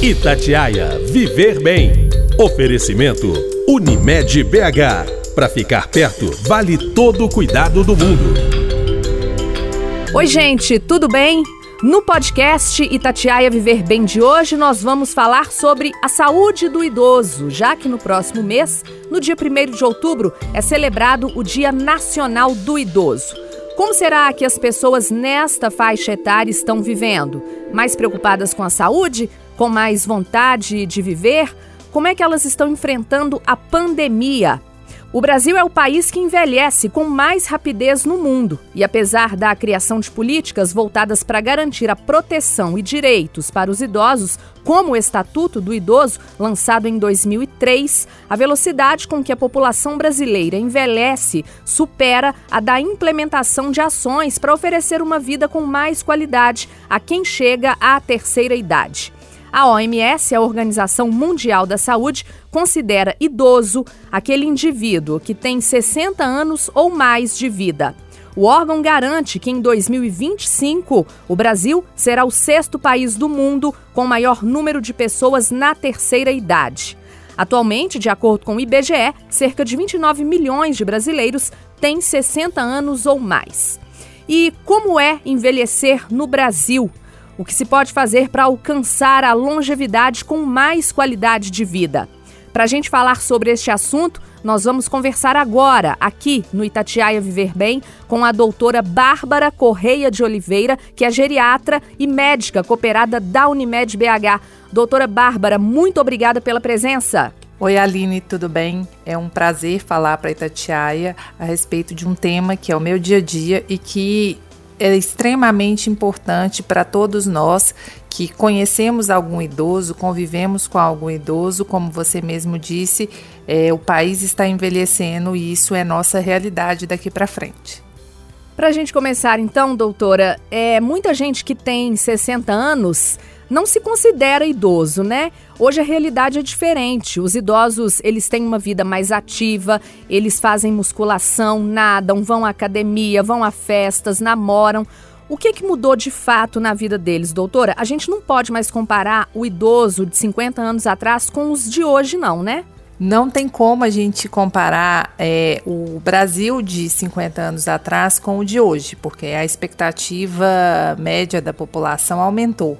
Itatiaia Viver Bem. Oferecimento Unimed BH. Para ficar perto, vale todo o cuidado do mundo. Oi, gente, tudo bem? No podcast Itatiaia Viver Bem de hoje, nós vamos falar sobre a saúde do idoso, já que no próximo mês, no dia 1 de outubro, é celebrado o Dia Nacional do Idoso. Como será que as pessoas nesta faixa etária estão vivendo? Mais preocupadas com a saúde? Com mais vontade de viver? Como é que elas estão enfrentando a pandemia? O Brasil é o país que envelhece com mais rapidez no mundo. E apesar da criação de políticas voltadas para garantir a proteção e direitos para os idosos, como o Estatuto do Idoso, lançado em 2003, a velocidade com que a população brasileira envelhece supera a da implementação de ações para oferecer uma vida com mais qualidade a quem chega à terceira idade. A OMS, a Organização Mundial da Saúde, considera idoso aquele indivíduo que tem 60 anos ou mais de vida. O órgão garante que em 2025 o Brasil será o sexto país do mundo com maior número de pessoas na terceira idade. Atualmente, de acordo com o IBGE, cerca de 29 milhões de brasileiros têm 60 anos ou mais. E como é envelhecer no Brasil? O que se pode fazer para alcançar a longevidade com mais qualidade de vida. Para a gente falar sobre este assunto, nós vamos conversar agora, aqui no Itatiaia Viver Bem, com a doutora Bárbara Correia de Oliveira, que é geriatra e médica cooperada da Unimed BH. Doutora Bárbara, muito obrigada pela presença. Oi, Aline, tudo bem? É um prazer falar para Itatiaia a respeito de um tema que é o meu dia a dia e que é extremamente importante para todos nós que conhecemos algum idoso, convivemos com algum idoso, como você mesmo disse, é, o país está envelhecendo e isso é nossa realidade daqui para frente. Para a gente começar, então, doutora, é muita gente que tem 60 anos não se considera idoso, né? Hoje a realidade é diferente. Os idosos, eles têm uma vida mais ativa, eles fazem musculação, nadam, vão à academia, vão a festas, namoram. O que, que mudou de fato na vida deles, doutora? A gente não pode mais comparar o idoso de 50 anos atrás com os de hoje, não, né? Não tem como a gente comparar é, o Brasil de 50 anos atrás com o de hoje, porque a expectativa média da população aumentou.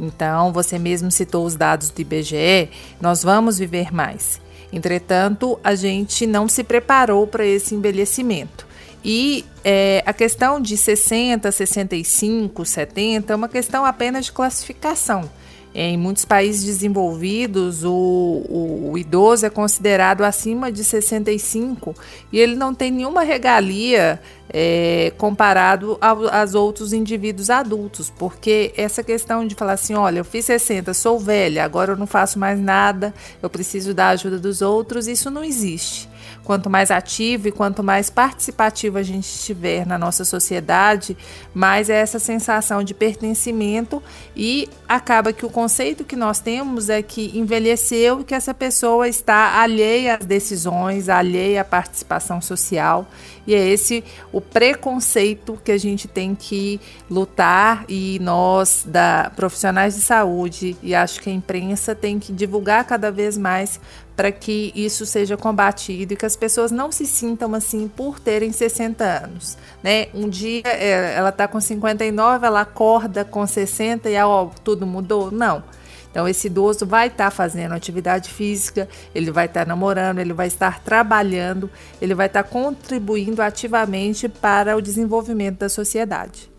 Então, você mesmo citou os dados do IBGE, nós vamos viver mais. Entretanto, a gente não se preparou para esse envelhecimento. E é, a questão de 60, 65, 70 é uma questão apenas de classificação. Em muitos países desenvolvidos, o, o, o, idoso é considerado acima de 65 e ele não tem nenhuma regalia é, comparado ao, aos outros indivíduos adultos, porque essa questão de falar assim: olha, eu fiz 60, sou velha, agora eu não faço mais nada, eu preciso da ajuda dos outros, isso não existe. Quanto mais ativo e quanto mais participativo a gente estiver na nossa sociedade, mais é essa sensação de pertencimento e acaba que o conceito que nós temos é que envelheceu e que essa pessoa está alheia às decisões, alheia à participação social. E é esse o preconceito que a gente tem que lutar e nós da profissionais de saúde e acho que a imprensa tem que divulgar cada vez mais para que isso seja combatido e que as pessoas não se sintam assim por terem 60 anos, né? Um dia é, ela está com 59, ela acorda com 60 e ó, tudo mudou? Não. Então, esse idoso vai estar tá fazendo atividade física, ele vai estar tá namorando, ele vai estar trabalhando, ele vai estar tá contribuindo ativamente para o desenvolvimento da sociedade.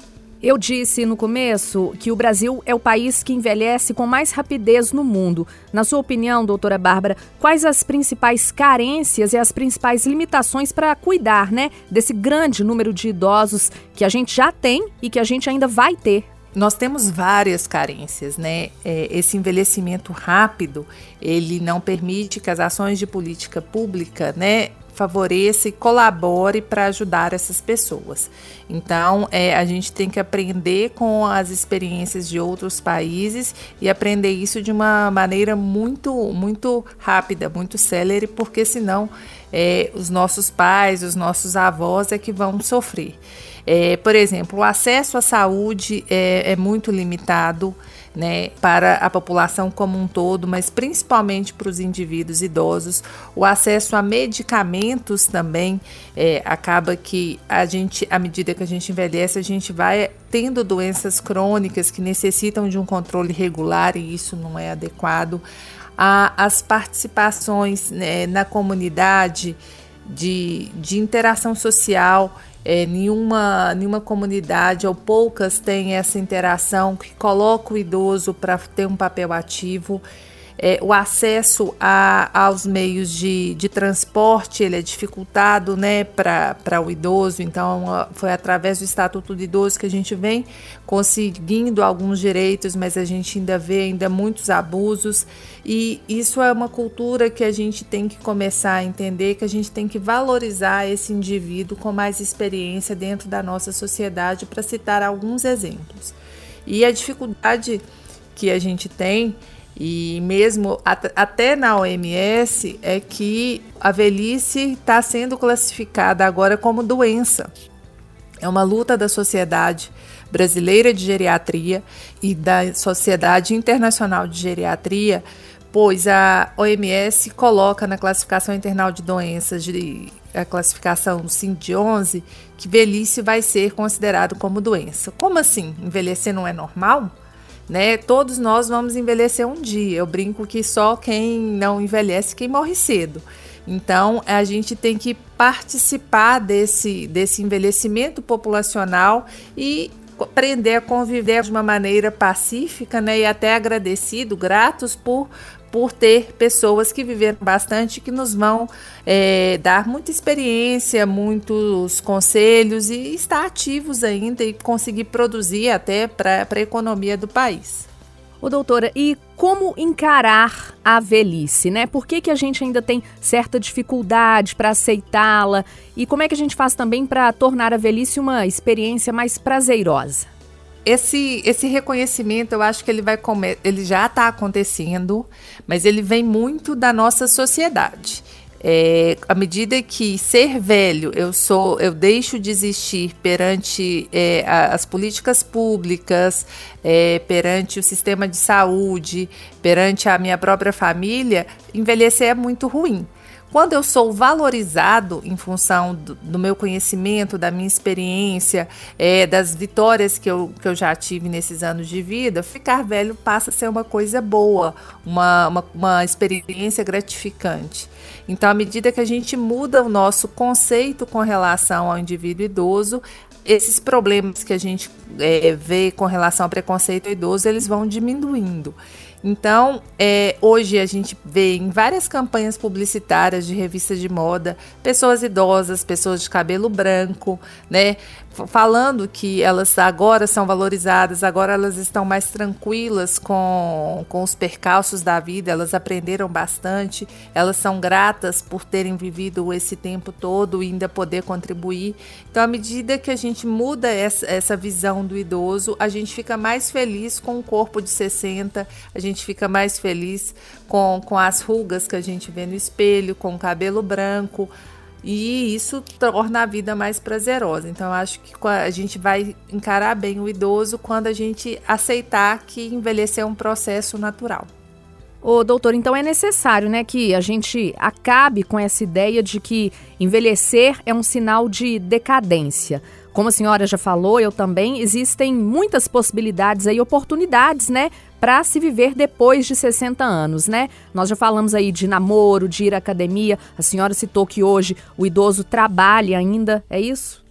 Eu disse no começo que o Brasil é o país que envelhece com mais rapidez no mundo. Na sua opinião, doutora Bárbara, quais as principais carências e as principais limitações para cuidar né, desse grande número de idosos que a gente já tem e que a gente ainda vai ter? Nós temos várias carências, né? É, esse envelhecimento rápido, ele não permite que as ações de política pública, né, favoreça e colabore para ajudar essas pessoas. Então, é, a gente tem que aprender com as experiências de outros países e aprender isso de uma maneira muito, muito rápida, muito célere, porque senão é, os nossos pais, os nossos avós é que vão sofrer. É, por exemplo, o acesso à saúde é, é muito limitado né, para a população como um todo, mas principalmente para os indivíduos idosos. O acesso a medicamentos também é, acaba que a gente, à medida que a gente envelhece, a gente vai tendo doenças crônicas que necessitam de um controle regular e isso não é adequado. as participações né, na comunidade de, de interação social é, nenhuma, nenhuma comunidade ou poucas têm essa interação que coloca o idoso para ter um papel ativo é, o acesso a, aos meios de, de transporte ele é dificultado né, para o idoso, então foi através do Estatuto do Idoso que a gente vem conseguindo alguns direitos, mas a gente ainda vê ainda muitos abusos e isso é uma cultura que a gente tem que começar a entender, que a gente tem que valorizar esse indivíduo com mais experiência dentro da nossa sociedade, para citar alguns exemplos. E a dificuldade que a gente tem e mesmo até na OMS é que a velhice está sendo classificada agora como doença. É uma luta da Sociedade Brasileira de Geriatria e da Sociedade Internacional de Geriatria, pois a OMS coloca na classificação internal de doenças, de, a classificação CIN-11, que velhice vai ser considerado como doença. Como assim? Envelhecer não é normal? Né? Todos nós vamos envelhecer um dia. Eu brinco que só quem não envelhece quem morre cedo. Então, a gente tem que participar desse, desse envelhecimento populacional e aprender a conviver de uma maneira pacífica né, e até agradecido, gratos por por ter pessoas que viveram bastante, que nos vão é, dar muita experiência, muitos conselhos e estar ativos ainda e conseguir produzir até para a economia do país. Ô doutora, e como encarar a velhice, né? Por que, que a gente ainda tem certa dificuldade para aceitá-la? E como é que a gente faz também para tornar a velhice uma experiência mais prazerosa? Esse, esse reconhecimento, eu acho que ele vai ele já está acontecendo, mas ele vem muito da nossa sociedade. É, à medida que ser velho, eu sou, eu deixo de existir perante é, as políticas públicas, é, perante o sistema de saúde, perante a minha própria família, envelhecer é muito ruim. Quando eu sou valorizado em função do, do meu conhecimento, da minha experiência, é, das vitórias que eu, que eu já tive nesses anos de vida, ficar velho passa a ser uma coisa boa, uma, uma, uma experiência gratificante. Então, à medida que a gente muda o nosso conceito com relação ao indivíduo idoso, esses problemas que a gente é, vê com relação ao preconceito idoso, eles vão diminuindo. Então, é, hoje a gente vê em várias campanhas publicitárias de revistas de moda pessoas idosas, pessoas de cabelo branco, né? falando que elas agora são valorizadas, agora elas estão mais tranquilas com, com os percalços da vida, elas aprenderam bastante, elas são gratas por terem vivido esse tempo todo e ainda poder contribuir. Então, à medida que a gente muda essa, essa visão do idoso, a gente fica mais feliz com o corpo de 60, a gente fica mais feliz com, com as rugas que a gente vê no espelho, com o cabelo branco e isso torna a vida mais prazerosa. Então, eu acho que a gente vai encarar bem o idoso quando a gente aceitar que envelhecer é um processo natural. Ô, doutor, então é necessário, né, que a gente acabe com essa ideia de que envelhecer é um sinal de decadência. Como a senhora já falou, eu também, existem muitas possibilidades aí, oportunidades, né, para se viver depois de 60 anos, né? Nós já falamos aí de namoro, de ir à academia. A senhora citou que hoje o idoso trabalha ainda, é isso?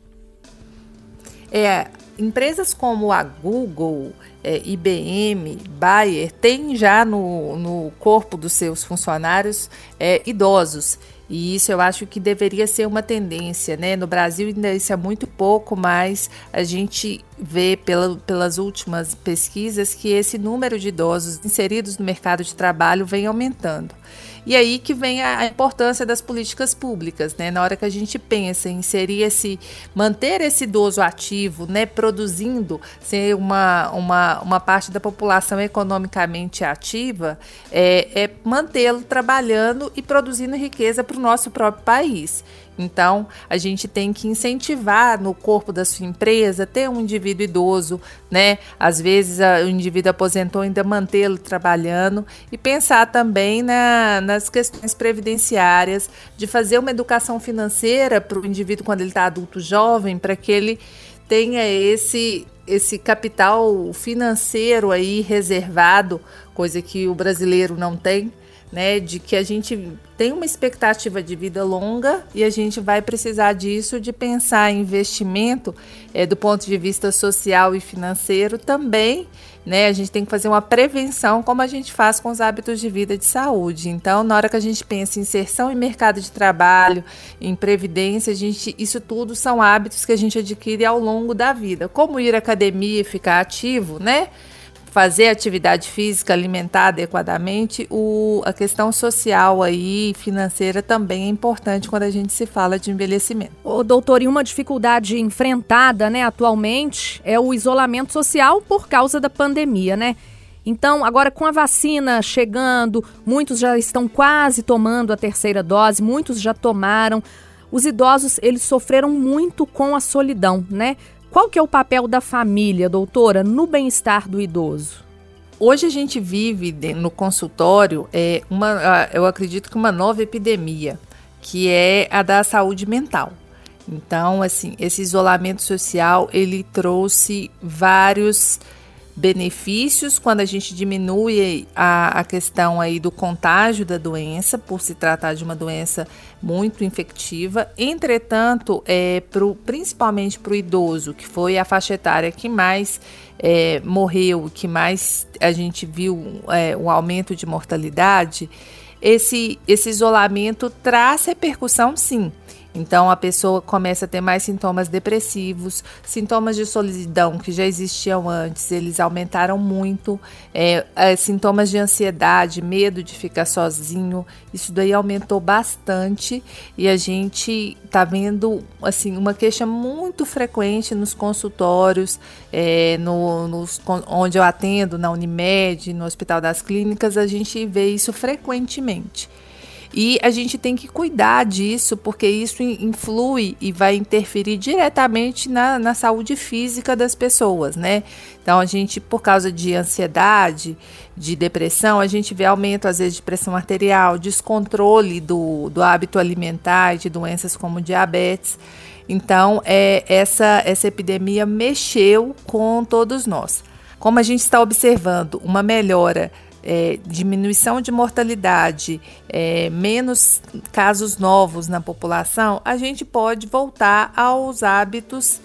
É, empresas como a Google, é, IBM, Bayer, têm já no, no corpo dos seus funcionários é, idosos. E isso eu acho que deveria ser uma tendência, né? No Brasil ainda isso é muito pouco, mas a gente vê pela, pelas últimas pesquisas que esse número de idosos inseridos no mercado de trabalho vem aumentando. E aí que vem a, importância das políticas públicas, né? Na hora que a gente pensa em inserir esse, manter esse idoso ativo, né, produzindo, ser uma, uma, uma parte da população economicamente ativa, é, é mantê-lo trabalhando e produzindo riqueza para o nosso próprio país. Então, a gente tem que incentivar no corpo da sua empresa ter um indivíduo idoso, né? Às vezes a, o indivíduo aposentou ainda mantê-lo trabalhando e pensar também na, nas questões previdenciárias, de fazer uma educação financeira para o indivíduo quando ele está adulto jovem, para que ele tenha esse esse capital financeiro aí reservado, coisa que o brasileiro não tem, né, de que a gente tem uma expectativa de vida longa e a gente vai precisar disso de pensar em investimento é, do ponto de vista social e financeiro também. Né, a gente tem que fazer uma prevenção, como a gente faz com os hábitos de vida de saúde. Então, na hora que a gente pensa em inserção em mercado de trabalho, em previdência, a gente, isso tudo são hábitos que a gente adquire ao longo da vida. Como ir à academia e ficar ativo, né? Fazer atividade física, alimentar adequadamente, o, a questão social aí, financeira também é importante quando a gente se fala de envelhecimento. O doutor, e uma dificuldade enfrentada, né, atualmente é o isolamento social por causa da pandemia, né? Então, agora com a vacina chegando, muitos já estão quase tomando a terceira dose, muitos já tomaram. Os idosos, eles sofreram muito com a solidão, né? Qual que é o papel da família, doutora, no bem-estar do idoso? Hoje a gente vive no consultório é uma, eu acredito que uma nova epidemia, que é a da saúde mental. Então, assim, esse isolamento social ele trouxe vários benefícios quando a gente diminui a, a questão aí do contágio da doença, por se tratar de uma doença muito infectiva. Entretanto, é, pro, principalmente para o idoso, que foi a faixa etária que mais é, morreu, que mais a gente viu é, um aumento de mortalidade, esse, esse isolamento traz repercussão sim então a pessoa começa a ter mais sintomas depressivos, sintomas de solidão que já existiam antes, eles aumentaram muito, é, é, sintomas de ansiedade, medo de ficar sozinho, isso daí aumentou bastante e a gente está vendo assim uma queixa muito frequente nos consultórios, é, no, nos, onde eu atendo, na Unimed, no Hospital das Clínicas, a gente vê isso frequentemente. E a gente tem que cuidar disso, porque isso influi e vai interferir diretamente na, na saúde física das pessoas, né? Então, a gente, por causa de ansiedade, de depressão, a gente vê aumento, às vezes, de pressão arterial, descontrole do, do hábito alimentar e de doenças como diabetes. Então, é, essa, essa epidemia mexeu com todos nós. Como a gente está observando uma melhora é, diminuição de mortalidade, é, menos casos novos na população, a gente pode voltar aos hábitos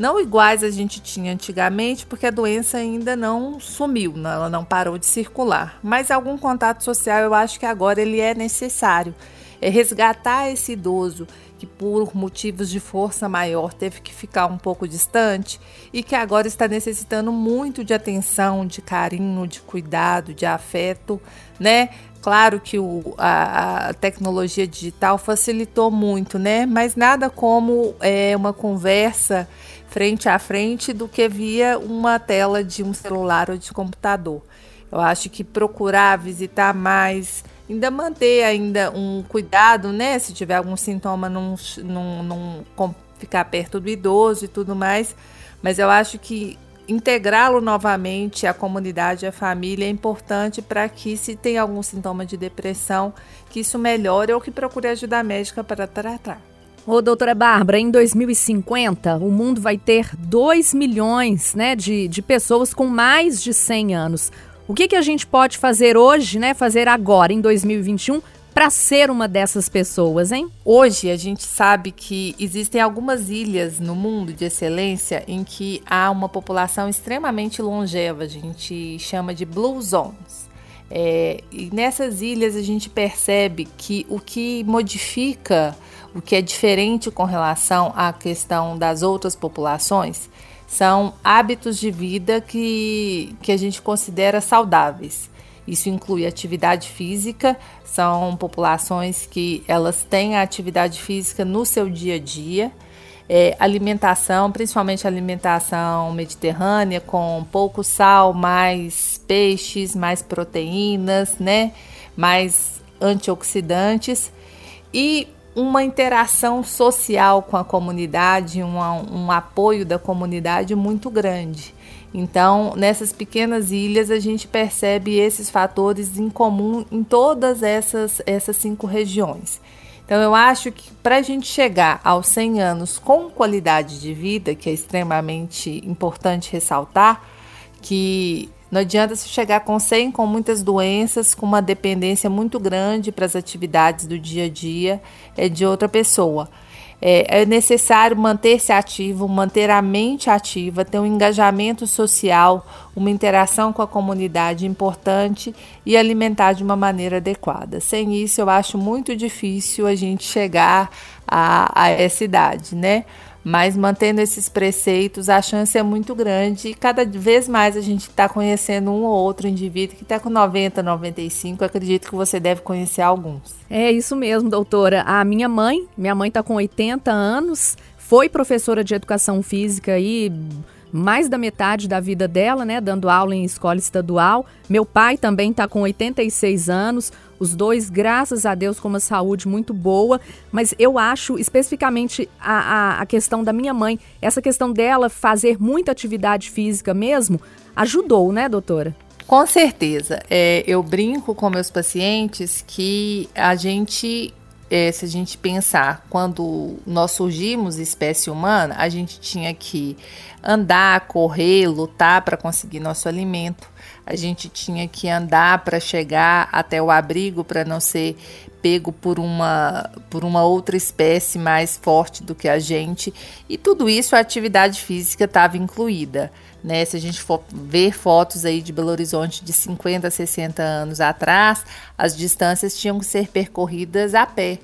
não iguais a gente tinha antigamente, porque a doença ainda não sumiu, ela não parou de circular. Mas algum contato social eu acho que agora ele é necessário. É resgatar esse idoso que por motivos de força maior teve que ficar um pouco distante e que agora está necessitando muito de atenção, de carinho, de cuidado, de afeto, né? Claro que o, a, a, tecnologia digital facilitou muito, né? Mas nada como é, uma conversa frente a frente do que via uma tela de um celular ou de computador. Eu acho que procurar visitar mais ainda manter ainda um cuidado, né? Se tiver algum sintoma, não, não, não ficar perto do idoso e tudo mais. Mas eu acho que integrá-lo novamente à comunidade, à família, é importante para que, se tem algum sintoma de depressão, que isso melhore ou que procure ajuda médica para tratar. Ô, doutora Bárbara, em 2050, o mundo vai ter 2 milhões né, de, de pessoas com mais de 100 anos. O que, que a gente pode fazer hoje, né? Fazer agora, em 2021, para ser uma dessas pessoas, hein? Hoje a gente sabe que existem algumas ilhas no mundo de excelência em que há uma população extremamente longeva, a gente chama de blue zones. É, e nessas ilhas a gente percebe que o que modifica, o que é diferente com relação à questão das outras populações, são hábitos de vida que, que a gente considera saudáveis. Isso inclui atividade física, são populações que elas têm a atividade física no seu dia a dia. É, alimentação, principalmente alimentação mediterrânea, com pouco sal, mais peixes, mais proteínas, né? Mais antioxidantes e uma interação social com a comunidade, um, um apoio da comunidade muito grande. Então, nessas pequenas ilhas, a gente percebe esses fatores em comum em todas essas, essas cinco regiões. Então, eu acho que para a gente chegar aos 100 anos com qualidade de vida, que é extremamente importante ressaltar, que não adianta se chegar com 100 com muitas doenças, com uma dependência muito grande para as atividades do dia a dia é de outra pessoa. É, é necessário manter-se ativo, manter a mente ativa, ter um engajamento social, uma interação com a comunidade importante e alimentar de uma maneira adequada. Sem isso, eu acho muito difícil a gente chegar a, a essa idade, né? Mas mantendo esses preceitos, a chance é muito grande e cada vez mais a gente está conhecendo um ou outro indivíduo que está com 90, 95. Acredito que você deve conhecer alguns. É isso mesmo, doutora. A minha mãe, minha mãe está com 80 anos, foi professora de educação física e mais da metade da vida dela, né, dando aula em escola estadual. Meu pai também está com 86 anos, os dois, graças a Deus, com uma saúde muito boa, mas eu acho especificamente a, a, a questão da minha mãe, essa questão dela fazer muita atividade física mesmo, ajudou, né, doutora? Com certeza. É, eu brinco com meus pacientes que a gente é, se a gente pensar, quando nós surgimos espécie humana, a gente tinha que andar, correr, lutar para conseguir nosso alimento. A gente tinha que andar para chegar até o abrigo para não ser pego por uma, por uma outra espécie mais forte do que a gente. E tudo isso a atividade física estava incluída. Né? Se a gente for ver fotos aí de Belo Horizonte de 50, 60 anos atrás, as distâncias tinham que ser percorridas a pé.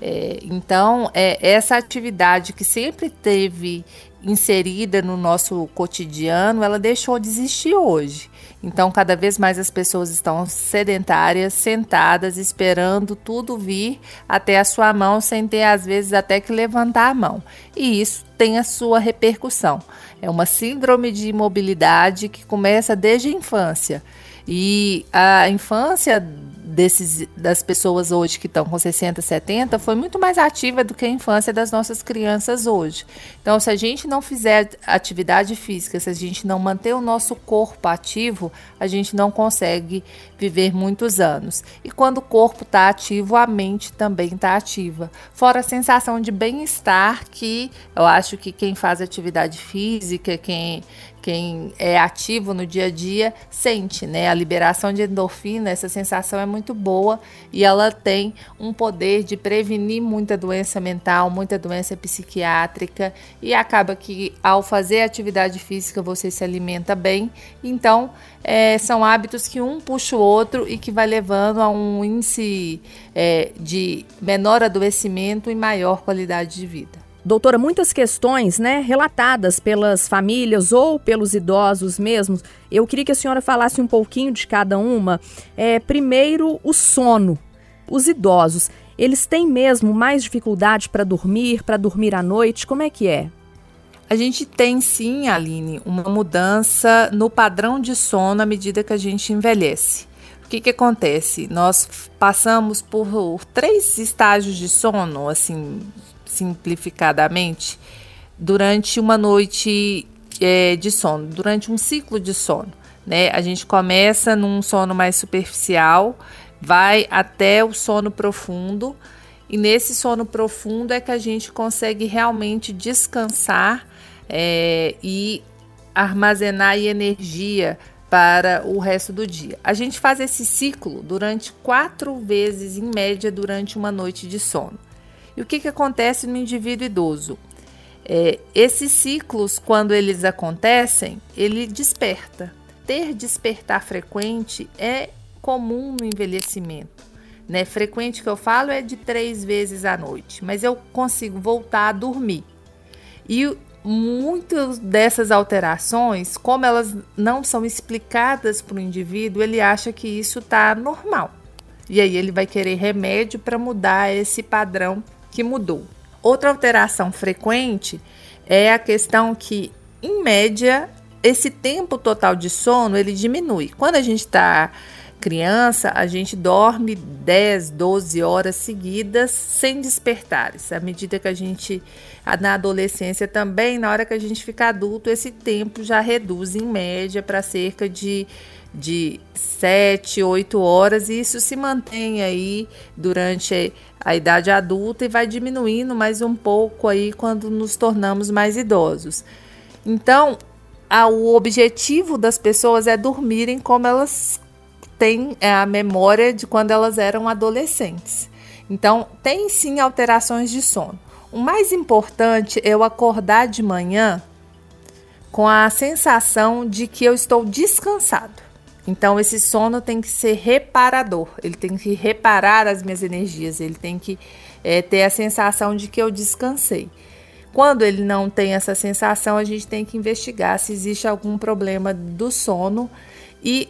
É, então, é, essa atividade que sempre teve inserida no nosso cotidiano, ela deixou de existir hoje. Então, cada vez mais as pessoas estão sedentárias, sentadas, esperando tudo vir até a sua mão, sem ter, às vezes, até que levantar a mão. E isso tem a sua repercussão. É uma síndrome de imobilidade que começa desde a infância. E a infância desses, das pessoas hoje que estão com 60, 70 foi muito mais ativa do que a infância das nossas crianças hoje. Então, se a gente não fizer atividade física, se a gente não manter o nosso corpo ativo, a gente não consegue viver muitos anos. E quando o corpo está ativo, a mente também está ativa. Fora a sensação de bem-estar que eu acho que quem faz atividade física, quem quem é ativo no dia a dia sente, né? A liberação de endorfina, essa sensação é muito boa e ela tem um poder de prevenir muita doença mental, muita doença psiquiátrica e acaba que ao fazer atividade física você se alimenta bem. Então, é, são hábitos que um puxa o outro e que vai levando a um índice é, de menor adoecimento e maior qualidade de vida. Doutora, muitas questões, né, relatadas pelas famílias ou pelos idosos mesmos. Eu queria que a senhora falasse um pouquinho de cada uma. É, primeiro, o sono. Os idosos, eles têm mesmo mais dificuldade para dormir, para dormir à noite? Como é que é? A gente tem sim, Aline, uma mudança no padrão de sono à medida que a gente envelhece. O que, que acontece? Nós passamos por três estágios de sono, assim, simplificadamente, durante uma noite é, de sono, durante um ciclo de sono. Né? A gente começa num sono mais superficial, vai até o sono profundo, e nesse sono profundo é que a gente consegue realmente descansar é, e armazenar energia para o resto do dia. A gente faz esse ciclo durante quatro vezes, em média, durante uma noite de sono. E o que, que acontece no indivíduo idoso? É, esses ciclos, quando eles acontecem, ele desperta. Ter despertar frequente é comum no envelhecimento. Né? Frequente que eu falo é de três vezes à noite, mas eu consigo voltar a dormir. E muitas dessas alterações, como elas não são explicadas para o indivíduo, ele acha que isso está normal. E aí ele vai querer remédio para mudar esse padrão que mudou. Outra alteração frequente é a questão que, em média, esse tempo total de sono ele diminui. Quando a gente está criança, a gente dorme 10, 12 horas seguidas sem despertares. À medida que a gente, na adolescência também, na hora que a gente fica adulto, esse tempo já reduz em média para cerca de, de 7, 8 horas, e isso se mantém aí durante a idade adulta e vai diminuindo mais um pouco aí quando nos tornamos mais idosos. Então, a, o objetivo das pessoas é dormirem como elas têm é, a memória de quando elas eram adolescentes. Então, tem sim alterações de sono. O mais importante é eu acordar de manhã com a sensação de que eu estou descansado. Então, esse sono tem que ser reparador, ele tem que reparar as minhas energias, ele tem que é, ter a sensação de que eu descansei. Quando ele não tem essa sensação, a gente tem que investigar se existe algum problema do sono. E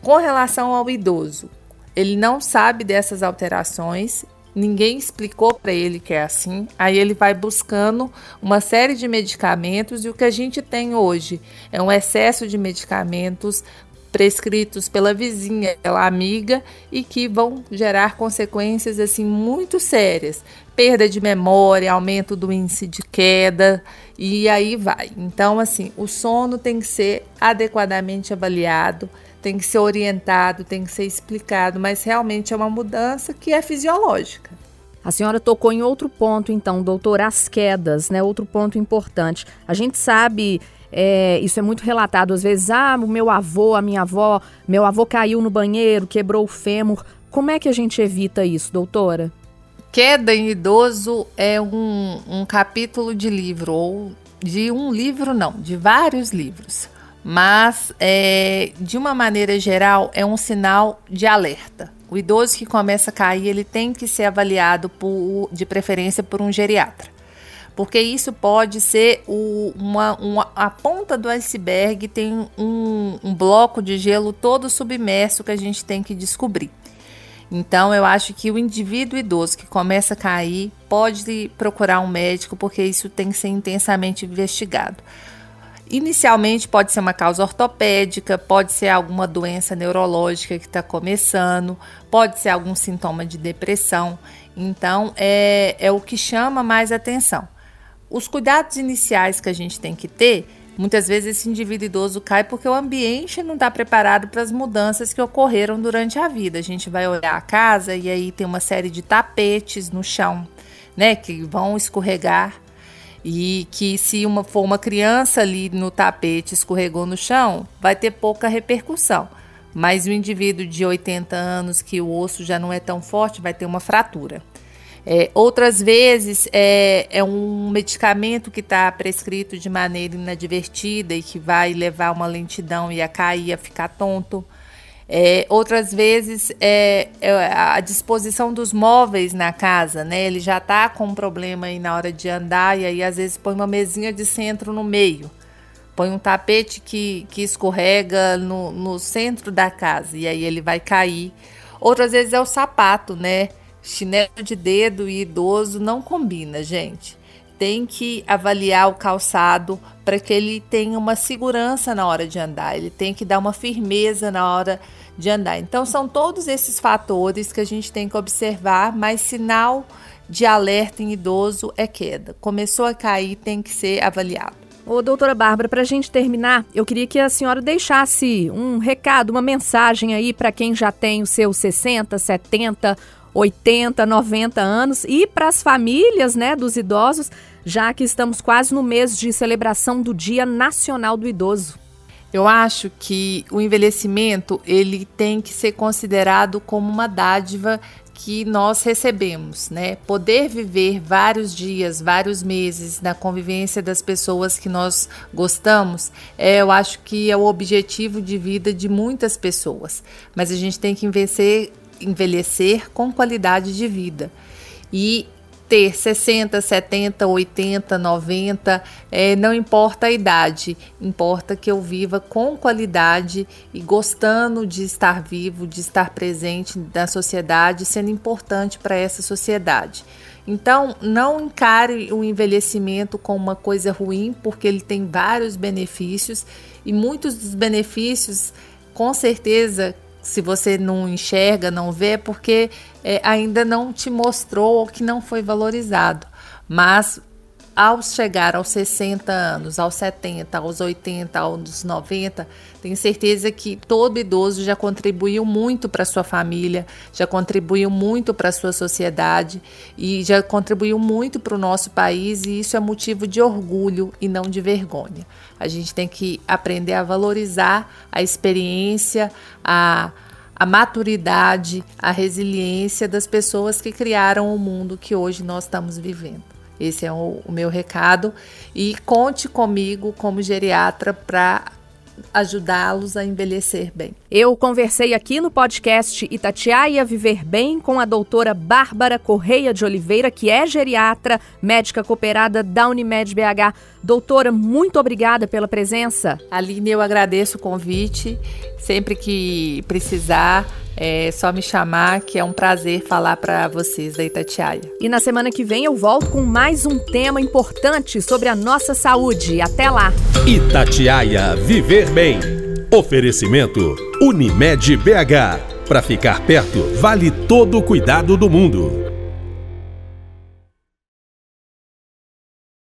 com relação ao idoso, ele não sabe dessas alterações, ninguém explicou para ele que é assim. Aí ele vai buscando uma série de medicamentos e o que a gente tem hoje é um excesso de medicamentos prescritos pela vizinha, pela amiga e que vão gerar consequências assim muito sérias, perda de memória, aumento do índice de queda e aí vai. Então assim, o sono tem que ser adequadamente avaliado, tem que ser orientado, tem que ser explicado, mas realmente é uma mudança que é fisiológica. A senhora tocou em outro ponto, então, doutor, as quedas, né? Outro ponto importante. A gente sabe é, isso é muito relatado às vezes. Ah, o meu avô, a minha avó, meu avô caiu no banheiro, quebrou o fêmur. Como é que a gente evita isso, doutora? Queda em idoso é um, um capítulo de livro, ou de um livro, não, de vários livros. Mas, é, de uma maneira geral, é um sinal de alerta. O idoso que começa a cair, ele tem que ser avaliado por, de preferência por um geriatra porque isso pode ser o, uma, uma, a ponta do iceberg, tem um, um bloco de gelo todo submerso que a gente tem que descobrir. Então, eu acho que o indivíduo idoso que começa a cair pode procurar um médico, porque isso tem que ser intensamente investigado. Inicialmente, pode ser uma causa ortopédica, pode ser alguma doença neurológica que está começando, pode ser algum sintoma de depressão. Então, é, é o que chama mais atenção. Os cuidados iniciais que a gente tem que ter, muitas vezes esse indivíduo idoso cai porque o ambiente não está preparado para as mudanças que ocorreram durante a vida. A gente vai olhar a casa e aí tem uma série de tapetes no chão, né, que vão escorregar e que se uma for uma criança ali no tapete escorregou no chão, vai ter pouca repercussão. Mas o indivíduo de 80 anos que o osso já não é tão forte vai ter uma fratura. É, outras vezes é, é um medicamento que está prescrito de maneira inadvertida e que vai levar uma lentidão e a cair, a ficar tonto. É, outras vezes é, é, a disposição dos móveis na casa, né? Ele já está com um problema aí na hora de andar e aí às vezes põe uma mesinha de centro no meio, põe um tapete que, que escorrega no, no centro da casa e aí ele vai cair. Outras vezes é o sapato, né? Chinelo de dedo e idoso não combina, gente. Tem que avaliar o calçado para que ele tenha uma segurança na hora de andar, ele tem que dar uma firmeza na hora de andar. Então, são todos esses fatores que a gente tem que observar, mas sinal de alerta em idoso é queda. Começou a cair, tem que ser avaliado. Ô, doutora Bárbara, para a gente terminar, eu queria que a senhora deixasse um recado, uma mensagem aí para quem já tem os seus 60, 70 80, 90 anos e para as famílias, né, dos idosos, já que estamos quase no mês de celebração do Dia Nacional do Idoso. Eu acho que o envelhecimento ele tem que ser considerado como uma dádiva que nós recebemos, né? Poder viver vários dias, vários meses na convivência das pessoas que nós gostamos, é, eu acho que é o objetivo de vida de muitas pessoas. Mas a gente tem que envelhecer envelhecer com qualidade de vida. E ter 60, 70, 80, 90, é, não importa a idade, importa que eu viva com qualidade e gostando de estar vivo, de estar presente na sociedade, sendo importante para essa sociedade. Então, não encare o envelhecimento como uma coisa ruim, porque ele tem vários benefícios e muitos dos benefícios, com certeza, se você não enxerga, não vê, é porque é, ainda não te mostrou ou que não foi valorizado. Mas ao chegar aos 60 anos, aos 70, aos 80, aos 90, tenho certeza que todo idoso já contribuiu muito para sua família, já contribuiu muito para sua sociedade e já contribuiu muito para o nosso país e isso é motivo de orgulho e não de vergonha. A gente tem que aprender a valorizar a experiência, a a maturidade, a resiliência das pessoas que criaram o mundo que hoje nós estamos vivendo. Esse é o, o meu recado. E conte comigo como geriatra para ajudá-los a envelhecer bem. Eu conversei aqui no podcast Itatiaia Viver Bem com a doutora Bárbara Correia de Oliveira, que é geriatra, médica cooperada da Unimed BH. Doutora, muito obrigada pela presença. Aline, eu agradeço o convite. Sempre que precisar, é só me chamar, que é um prazer falar para vocês da Itatiaia. E na semana que vem eu volto com mais um tema importante sobre a nossa saúde. Até lá! Itatiaia Viver Bem. Oferecimento Unimed BH. Para ficar perto, vale todo o cuidado do mundo.